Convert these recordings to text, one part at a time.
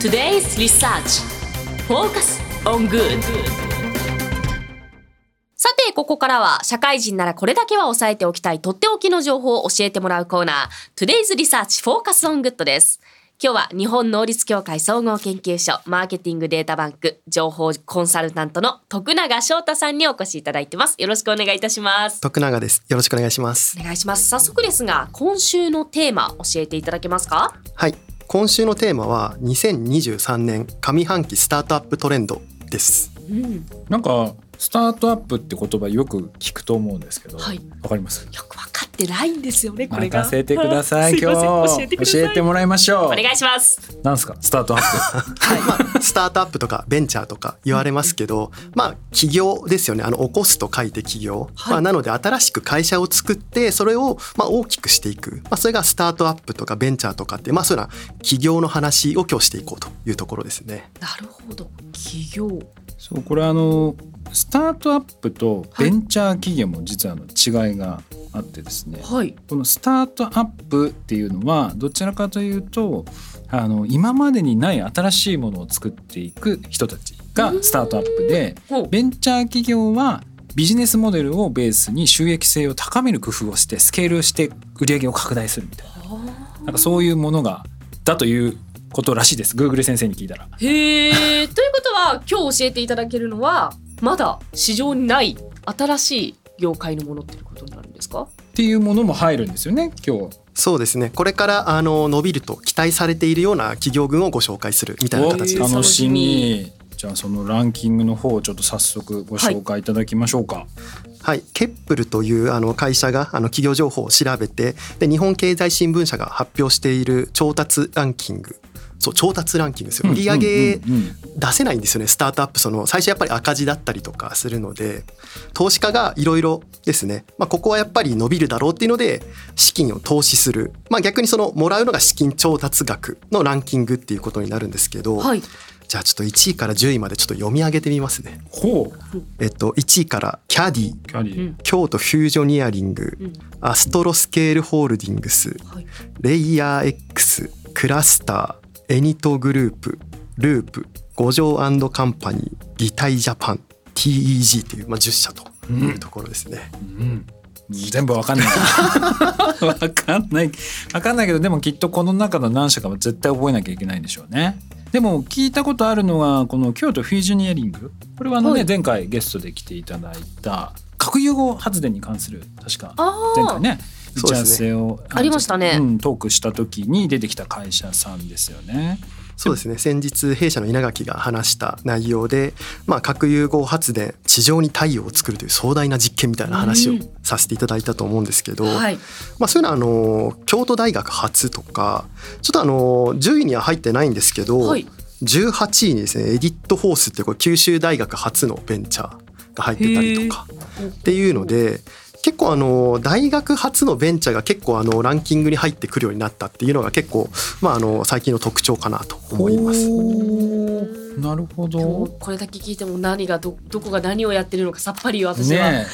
Today's Research Focus on Good さて、ここからは社会人ならこれだけは押さえておきたいとっておきの情報を教えてもらうコーナー Today's Research Focus on Good です。今日は日本能率協会総合研究所マーケティングデータバンク情報コンサルタントの徳永翔太さんにお越しいただいてます。よろしくお願いいたします。徳永です。よろしくお願いします。お願いします。早速ですが、今週のテーマ教えていただけますか？はい。今週のテーマは2023年上半期スタートアップトレンドです。うん。なんかスタートアップって言葉よく聞くと思うんですけど、わ、はいかります？よくわかってないんですよね、これが。任せてくださいすい 今ません日教えてください。教えてもらいましょうお願いします。なんですか？スタートアップ はい。まあ、スタートアップとかベンチャーとか言われますけど、まあ、起業ですよね。あの、起こすと書いて起業。はいまあ、なので新しく会社を作って、それを、まあ、大きくしていく。まあ、それがスタートアップとかベンチャーとかって、まあ、そういうような起業の話を今日していこうというところですね。なるほど。起業。そうこれあのスタートアップとベンチャー企業も実はあの違いがあってですね、はい。このスタートアップっていうのはどちらかというとあの今までにない新しいものを作っていく人たちがスタートアップでベンチャー企業はビジネスモデルをベースに収益性を高める工夫をしてスケールして売り上げを拡大するみたいな。なんかそういうものがだということらしいです。Google 先生に聞いたら。へえ。ということは、今日教えていただけるのは、まだ市場にない新しい業界のものっていうことになるんですか？っていうものも入るんですよね今日。そうですね。これから、あの、伸びると期待されているような企業群をご紹介するみたいなお形です。楽しみ。じゃあそのランキングの方をちょっと早速ご紹介いただきましょうか。はい、ケップルというあの会社があの企業情報を調べてで日本経済新聞社が発表している調達ランキングそう調達ランキングですよ。売り上出せないんですよね。スタートアップその最初やっぱり赤字だったりとかするので投資家がいろいろですね、まあ、ここはやっぱり伸びるだろうっていうので資金を投資する、まあ、逆にそのもらうのが資金調達額のランキングっていうことになるんですけど、はい。じゃあちょっと1位から10位までちょっと読み上げてみますね。ほう。えっと、1位からキャディキャリー。うん。京都フュージョニアリング、うん。アストロスケールホールディングス。はい。レイヤー X クラスターエニトグループループ五条カンパニーギタイジャパン TEG っていう、まあ、10社というところですね。うん。全部わかんない。わかんない。わかんないけど、でもきっとこの中の何社かは絶対覚えなきゃいけないんでしょうね。でも聞いたことあるのはこの京都フュージョニアリング。これはあのね、はい前回ゲストで来ていただいた核融合発電に関する確かああ。前回ね打ち合わそうですねせをありましたねうん、トークした時に出てきた会社さんですよね。そうですね先日弊社の稲垣が話した内容で、まあ、核融合発電地上に太陽を作るという壮大な実験みたいな話をうんさせていただいたと思うんですけど、はい。まあ、そういうのはあの京都大学発とかちょっとあの10位には入ってないんですけど、はい。18位にですねエディットフォースってこれ九州大学初のベンチャーが入ってたりとかっていうので結構あの大学初のベンチャーが結構あのランキングに入ってくるようになったっていうのが結構まああの最近の特徴かなと思います。なるほ今ど日。これだけ聞いても何がどどこが何をやってるのかさっぱり私は、ね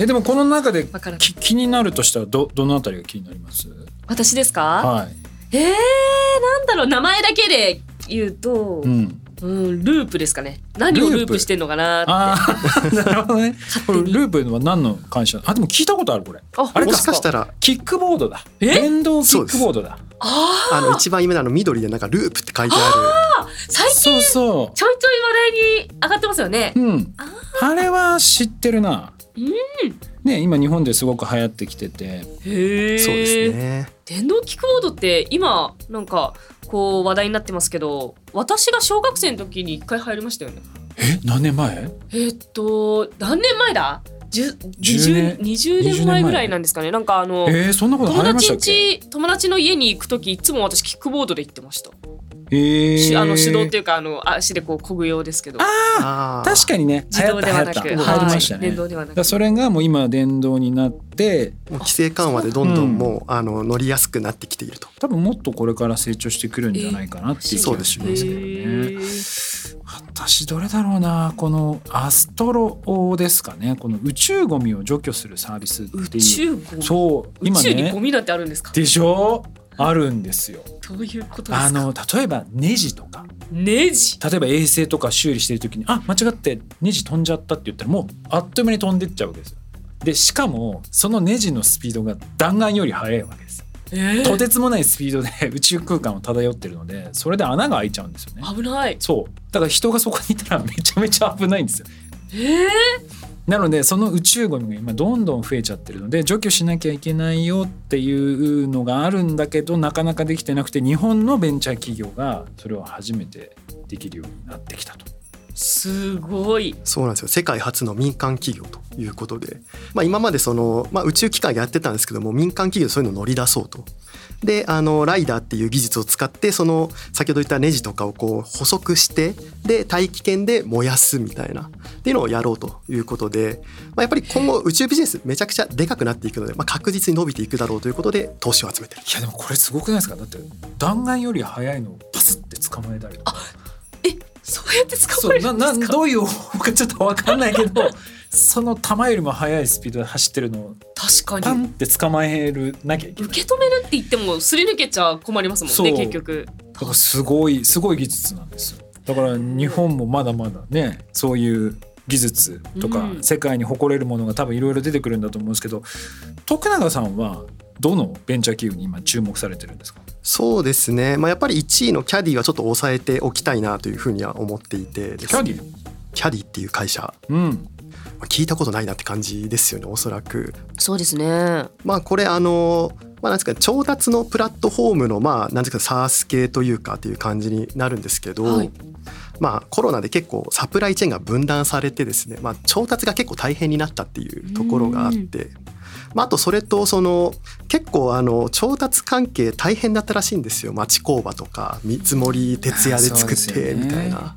え えでもこの中でき気になるとしたらどどのあたりが気になります？私ですか、はい。えー、なんだろう名前だけで言うと、ううんん。ループですかね何をループしてんのかなってああ なるほどね。ループは何の会社？あでも聞いたことあるこれ。ああれか？もしかしたらキックボードだ。え？電動キックボードだ。ああの一番有名なあの緑でなんかループって書いてああ最近そうそちょいちょい話題に上がってますよねう。うん。ああれは知ってるな。うんね今日本ですごく流行ってきてて。へそうですね。電動キックボードって今なんかこう話題になってますけど私が小学生の時に一回入りましたよね。え何年前？えーっと何年前だ？10 20, 10年20年前ぐらいなんですかね。なんかあの、えー、友達の家に行く時いつも私キックボードで行ってました、えあの手動っていうかあの足でこう漕ぐようですけど。あー確かにね。自動ではなく流行った流行った。流行りましたね、はい電動ではなく。それがもう今電動になってもう規制緩和でどんどうんんもう、あの乗りやすくなってきていると。多分もっとこれから成長してくるんじゃないかなっていう気がしますけどね。私どれだろうなこのアストロですかね。この宇宙ゴミを除去するサービスっていう。宇宙ゴミ？そう今宇宙にゴねミなんてあるんですか？でしょ？あるんですよどういうことですか？あの例えばネジとかネジ？例えば衛星とか修理してる時にあ間違ってネジ飛んじゃったって言ったらもうあっという間に飛んでっちゃうわけですよ。でしかもそのネジのスピードが弾丸より速いわけです。えとてつもないスピードで 宇宙空間を漂ってるのでそれで穴が開いちゃうんですよね。危ないそうだから人がそこにいたらめちゃめちゃ危ないんですよ。えなのでその宇宙ゴミが今どんどん増えちゃってるので除去しなきゃいけないよっていうのがあるんだけどなかなかできてなくて日本のベンチャー企業がそれを初めてできるようになってきたと。すごい。そうなんですよ。世界初の民間企業ということで、まあ、今までその、まあ、宇宙機関やってたんですけども民間企業そういうの乗り出そうと。であのライダーっていう技術を使ってその先ほど言ったネジとかをこう補足してで大気圏で燃やすみたいなっていうのをやろうということで、まあ、やっぱり今後宇宙ビジネスめちゃくちゃでかくなっていくので、まあ、確実に伸びていくだろうということで投資を集めてる。いやでもこれすごくないですか？だって弾丸より速いのをパスって捕まえたりとか。えそうやって捕そまえうななるんですか？どういう方法かちょっと分かんないけど その弾よりも速いスピードで走ってるのを確かに。パンって捕まえるなきゃいけない。受け止めるって言ってもすり抜けちゃ困りますもんね結局。だからすごいすごい技術なんですよ。だから日本もまだまだねそういう技術とかうん。世界に誇れるものが多分いろいろ出てくるんだと思うんですけど徳永さんはどのベンチャー企業に今注目されてるんですか？そうですね、まあ、やっぱり1位のキャディはちょっと抑えておきたいなというふうには思っていてね。キャディ？キャディっていう会社。うん。まあ聞いたことないなって感じですよねおそらく。そうですね。まあこれあのまあなんですか調達のプラットフォームのまあなんですか SaaS 系というかっていう感じになるんですけど、はい。まあコロナで結構サプライチェーンが分断されてですね、まあ調達が結構大変になったっていうところがあって。まあ、あとそれとその結構あの調達関係大変だったらしいんですよ。町工場とか見積もり徹夜で作ってみたいな。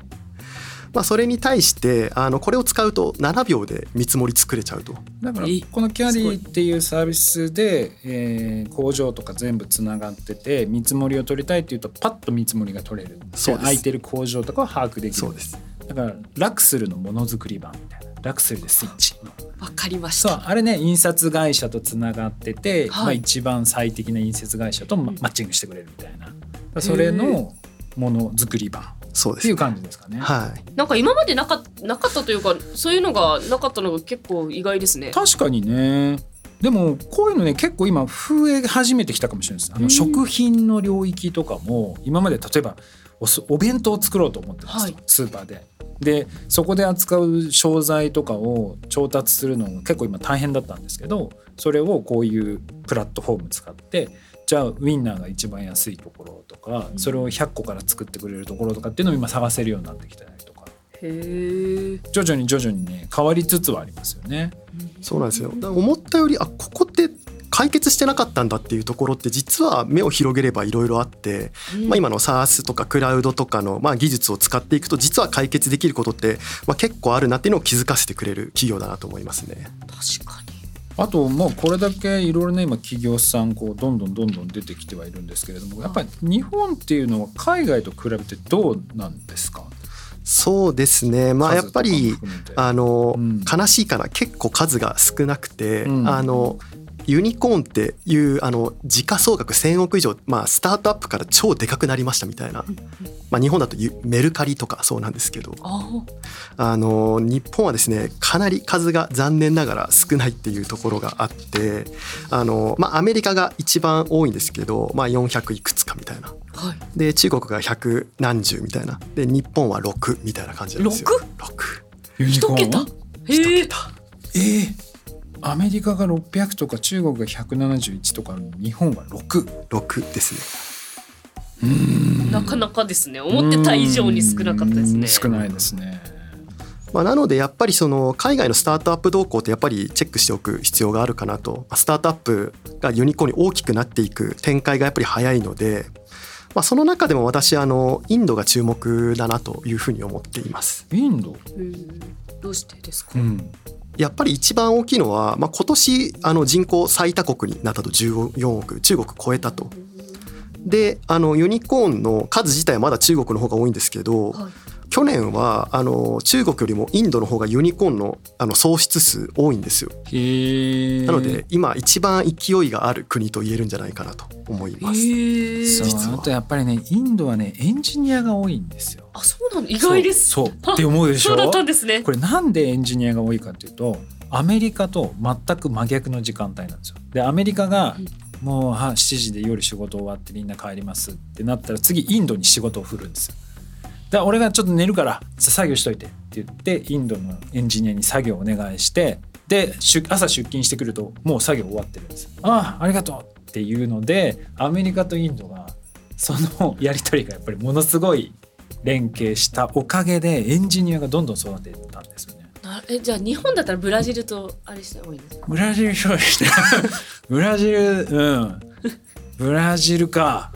まあ、それに対してあのこれを使うと7秒で見積もり作れちゃうと。だからえこのキャディっていうサービスで、えー工場とか全部つながってて見積もりを取りたいっていうとパッと見積もりが取れるそうです。空いてる工場とかを把握できる。そうです。だからラクスルのものづくり版みたいなラクスルでスイッチ。のわかりましそうたあれね印刷会社とつながってて、はい。まあ、一番最適な印刷会社とママッチングしてくれるみたいな。だからそれのものづくり版そうです。っていう感じですかね。はい。なんか今までなかなかったというかそういうのがなかったのが結構意外ですね。確かにね。でもこういうのね結構今増え始めてきたかもしれないです。あうん。の食品の領域とかも今まで例えばおそお弁当を作ろうと思ってますと、はい。スーパーで。でそこで扱う商材とかを調達するのが結構今大変だったんですけどそれをこういうプラットフォーム使ってじゃあウインナーが一番安いところとかそれを100個から作ってくれるところとかっていうのを今探せるようになってきたりとか。へえ徐々に徐々にね変わりつつはありますよね。そうなんですよ。だから思ったよりあここ解決してなかったんだっていうところって実は目を広げればいろいろあって、まあ、今の SaaS とかクラウドとかのまあ技術を使っていくと実は解決できることってまあ結構あるなっていうのを気づかせてくれる企業だなと思いますね。確かに。あともうこれだけいろいろね今企業さんこうどんどんどんどん出てきてはいるんですけれどもやっぱり日本っていうのは海外と比べてどうなんですか？そうですね。まあやっぱりあの、うん。悲しいかな。結構数が少なくて、うん。あのユニコーンっていうあの時価総額1,000億以上、まあ、スタートアップから超でかくなりましたみたいな、まあ、日本だとゆメルカリとかそうなんですけど。ああの日本はですねかなり数が残念ながら少ないっていうところがあってあの、まあ、アメリカが一番多いんですけど、まあ、400いくつかみたいな。はい。で中国が100何十みたいな。で日本は6みたいな感じなんですよ。6? ユニコーン一桁？一へえ桁。えーアメリカが600とか中国が171とか日本は6 6ですね。なかなかですね。思ってた以上に少なかったですね。うん。少ないですね。まあ、なのでやっぱりその海外のスタートアップ動向ってやっぱりチェックしておく必要があるかなと。まあスタートアップがユニコーンに大きくなっていく展開がやっぱり早いので、まあ、その中でも私あのインドが注目だなというふうに思っています。インド？うん。どうしてですか？うんやっぱり一番大きいのは、まあ、今年あの人口最多国になったと14億中国超えたと。であのユニコーンの数自体はまだ中国の方が多いんですけど、はい去去年はあの中国よりもインドの方がユニコーンのあの創出数多いんですよ。なので今一番勢いがある国と言えるんじゃないかなと思います。そう実は。あとやっぱりねインドはねエンジニアが多いんですよ。あそうなの意外です。そう。そう。って思うでしょ？そうだったんですね。これなんでエンジニアが多いかっていうとアメリカと全く真逆の時間帯なんですよ。でアメリカがもうは7時で夜仕事終わってみんな帰りますってなったら次インドに仕事を振るんですよ。だ俺がちょっと寝るから作業しといてって言ってインドのエンジニアに作業をお願いしてで出朝出勤してくるともう作業終わってるんです。ああありがとうっていうのでアメリカとインドがその やり取りがやっぱりものすごい連携したおかげでエンジニアがどんどん育てたんですよね。なえじゃあ日本だったらブラジルとあれして多いんですか？ブラジルそうですね。ブラジル、うん。ブラジルか。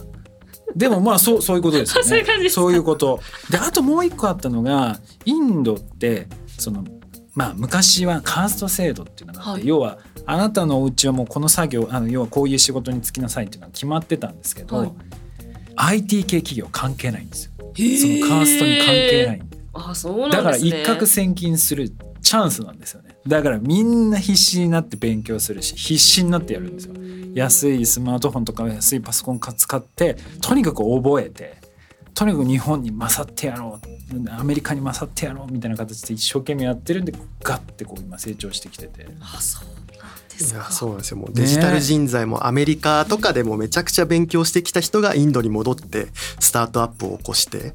でもまあそうそういうことですよね。そういう感じそういうこと。であともう一個あったのがインドってそのまあ昔はカースト制度っていうのがあって、はい要はあなたのお家はもうこの作業あの要はこういう仕事に就きなさいっていうのが決まってたんですけど、はい IT 系企業関係ないんですよ。そのへカーストに関係ない。あそうなんねだから一攫千金するチャンスなんですよねだからみんな必死になって勉強するし必死になってやるんですよ安いスマートフォンとか安いパソコン使ってとにかく覚えてとにかく日本に勝ってやろう。アメリカに勝ってやろうみたいな形で一生懸命やってるんでガッてこう今成長してきてて。あそうなんですか。いやそうなんですよ。もうデジタル人材もアメリカとかでもめちゃくちゃ勉強してきた人がインドに戻ってスタートアップを起こして。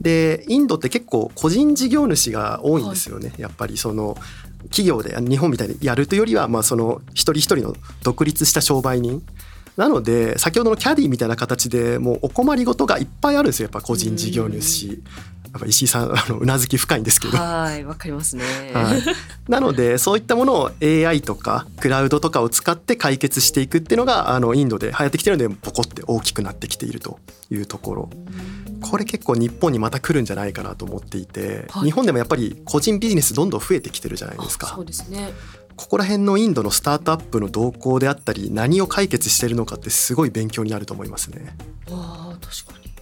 でインドって結構個人事業主が多いんですよね、やっぱりその企業で日本みたいにやるというよりはまあその一人一人の独立した商売人。なので先ほどのキャディみたいな形でもうお困りごとがいっぱいあるんですよやっぱ個人事業主。やっぱ石井さんあのうなずき深いんですけど。はいわかりますね、はい、なのでそういったものを AI とかクラウドとかを使って解決していくっていうのがあのインドで流行ってきてるのでポコって大きくなってきているというところ。これ結構日本にまた来るんじゃないかなと思っていて、はい。日本でもやっぱり個人ビジネスどんどん増えてきてるじゃないですか。あそうですね。ここら辺のインドのスタートアップの動向であったり何を解決してるのかってすごい勉強になると思いますね。わあ確かに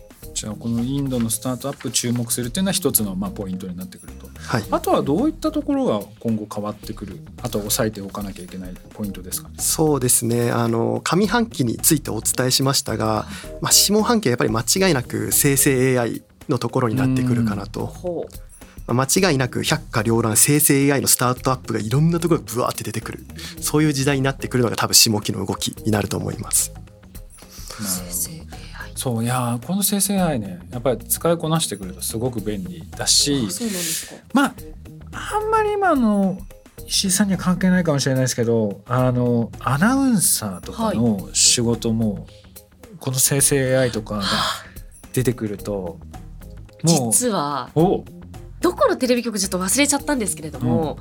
じゃあこのインドのスタートアップ注目するっていうのは一つのまあポイントになってくると。はい。あとはどういったところが今後変わってくるあとは押さえておかなきゃいけないポイントですかね。そうですね。あの上半期についてお伝えしましたが、まあ、下半期はやっぱり間違いなく生成 AI のところになってくるかなと。間違いなく百花繚乱生成 AI のスタートアップがいろんなところにブワーって出てくる。そういう時代になってくるのが多分下期の動きになると思います。生成そういやーこの生成 AI ねやっぱり使いこなしてくるとすごく便利だしまああんまり今の石井さんには関係ないかもしれないですけどあのアナウンサーとかの仕事も、この生成 AI とかが出てくるともう実はおどこのテレビ局ちょっと忘れちゃったんですけれども、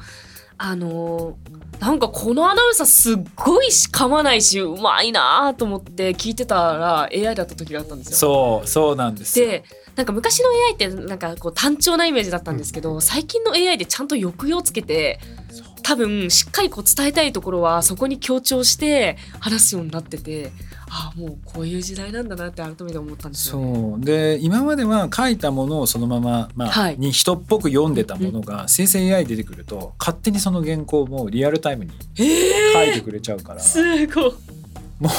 あのーなんかこのアナウンサーすっごいし噛まないしうまいなと思って聞いてたら AI だった時があったんですよ。そうそうなんですよでなんか昔の AI ってなんかこう単調なイメージだったんですけど、最近の AI でちゃんと抑揚つけて多分しっかりこう伝えたいところはそこに強調して話すようになっててああもうこういう時代なんだなって改めて思ったんですよ、ね。そう。で今までは書いたものをそのまま、まあはい。に人っぽく読んでたものが生成 AI 出てくると勝手にその原稿もリアルタイムにえ書いてくれちゃうから、すごい。もう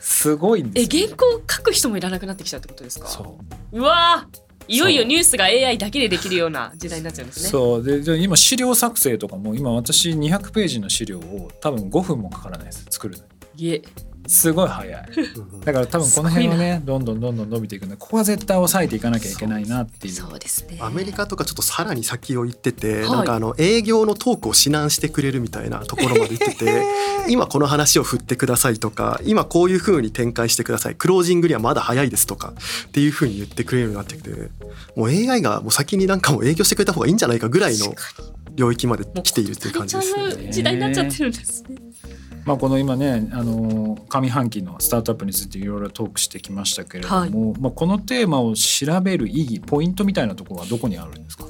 すごいんですよえ原稿書く人もいらなくなってきちゃうってことですか？そう。うわーいよいよニュースが AI だけでできるような 時代になっちゃうんですね。そう。でで今資料作成とかも今私200ページの資料を多分5分もかからないです。作るのに。いえすごい早い。だから多分この辺はねどんどんどんどん伸びていくの。でここは絶対抑えていかなきゃいけないなっていう。そうですね。アメリカとかちょっとさらに先を行ってて、はい。なんかあの営業のトークを指南してくれるみたいなところまで行ってて 今この話を振ってくださいとか今こういう風に展開してください。クロージングにはまだ早いですとかっていう風に言ってくれるようになってきてもう AI がもう先になんかもう営業してくれた方がいいんじゃないかぐらいの領域まで来ているっていう感じですね。う時代になっちゃってるんですね。まあ、この今ね、あの上半期のスタートアップについていろいろトークしてきましたけれども、まあ、このテーマを調べる意義ポイントみたいなところはどこにあるんですか？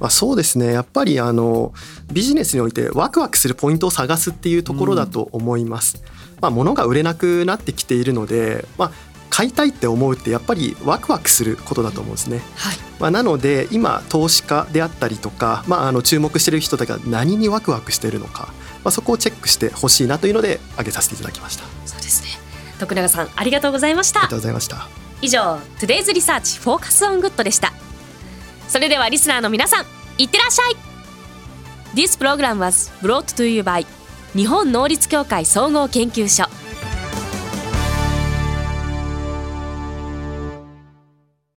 まあ、そうですね。やっぱりあのビジネスにおいてワクワクするポイントを探すっていうところだと思います。まあ、物が売れなくなってきているので、まあ、買いたいって思うってやっぱりワクワクすることだと思うんですね。はい。まあ、なので今投資家であったりとか、まあ、あの注目している人たちが何にワクワクしているのか、まあ、そこをチェックしてほしいなというので挙げさせていただきました。そうですね徳永さんありがとうございましたありがとうございました。以上 Today's Research Focus on Good でしたそれではリスナーの皆さんいってらっしゃい This program was brought to you by 日本能率協会総合研究所